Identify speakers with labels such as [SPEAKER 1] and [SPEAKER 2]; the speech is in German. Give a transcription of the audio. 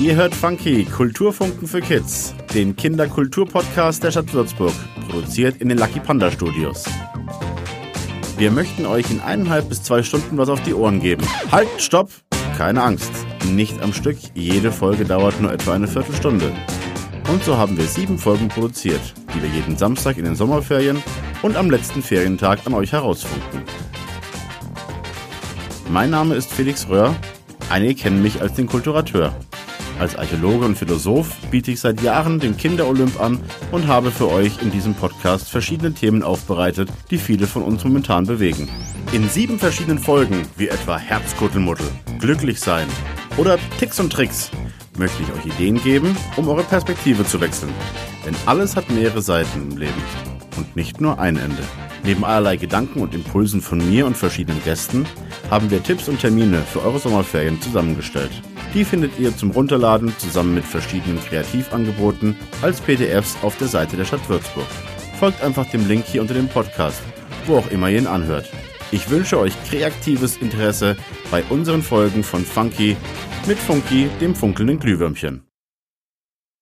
[SPEAKER 1] Ihr hört Funky, Kulturfunken für Kids, den Kinderkulturpodcast der Stadt Würzburg, produziert in den Lucky Panda Studios. Wir möchten euch in eineinhalb bis zwei Stunden was auf die Ohren geben. Halt, stopp! Keine Angst, nicht am Stück, jede Folge dauert nur etwa eine Viertelstunde. Und so haben wir sieben Folgen produziert, die wir jeden Samstag in den Sommerferien und am letzten Ferientag an euch herausfunken. Mein Name ist Felix Röhr, einige kennen mich als den Kulturateur. Als Archäologe und Philosoph biete ich seit Jahren den Kinderolymp an und habe für euch in diesem Podcast verschiedene Themen aufbereitet, die viele von uns momentan bewegen. In sieben verschiedenen Folgen, wie etwa Herzkuttelmuddel, Glücklich sein oder Ticks und Tricks, möchte ich euch Ideen geben, um eure Perspektive zu wechseln. Denn alles hat mehrere Seiten im Leben und nicht nur ein Ende. Neben allerlei Gedanken und Impulsen von mir und verschiedenen Gästen haben wir Tipps und Termine für eure Sommerferien zusammengestellt. Die findet ihr zum Runterladen zusammen mit verschiedenen Kreativangeboten als PDFs auf der Seite der Stadt Würzburg. Folgt einfach dem Link hier unter dem Podcast, wo auch immer ihr ihn anhört. Ich wünsche euch kreatives Interesse bei unseren Folgen von Funky mit Funky, dem funkelnden Glühwürmchen.